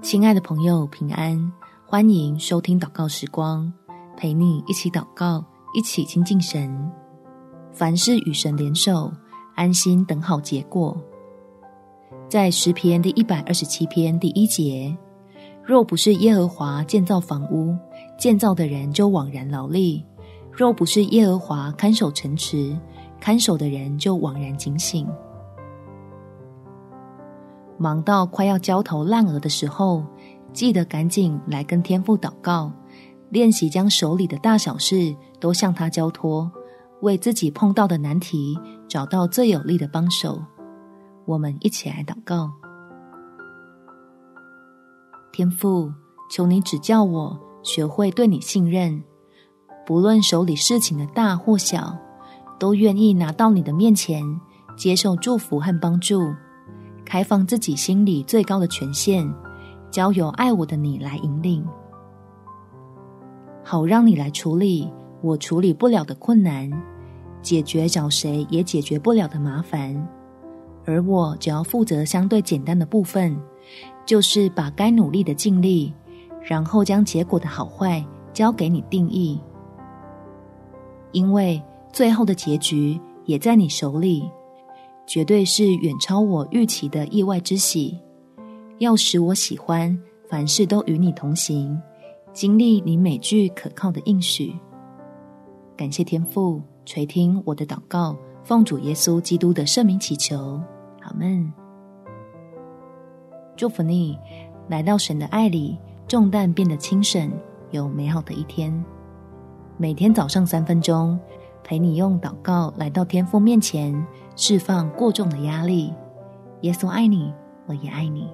亲爱的朋友，平安！欢迎收听祷告时光，陪你一起祷告，一起亲近神。凡事与神联手，安心等好结果。在诗篇第一百二十七篇第一节：若不是耶和华建造房屋，建造的人就枉然劳力；若不是耶和华看守城池，看守的人就枉然警醒。忙到快要焦头烂额的时候，记得赶紧来跟天父祷告，练习将手里的大小事都向他交托，为自己碰到的难题找到最有力的帮手。我们一起来祷告：天父，求你指教我，学会对你信任，不论手里事情的大或小，都愿意拿到你的面前，接受祝福和帮助。开放自己心里最高的权限，交由爱我的你来引领，好让你来处理我处理不了的困难，解决找谁也解决不了的麻烦，而我只要负责相对简单的部分，就是把该努力的尽力，然后将结果的好坏交给你定义，因为最后的结局也在你手里。绝对是远超我预期的意外之喜，要使我喜欢凡事都与你同行，经历你每句可靠的应许。感谢天父垂听我的祷告，奉主耶稣基督的圣名祈求，阿们。祝福你来到神的爱里，重担变得轻省，有美好的一天。每天早上三分钟。陪你用祷告来到天父面前，释放过重的压力。耶稣爱你，我也爱你。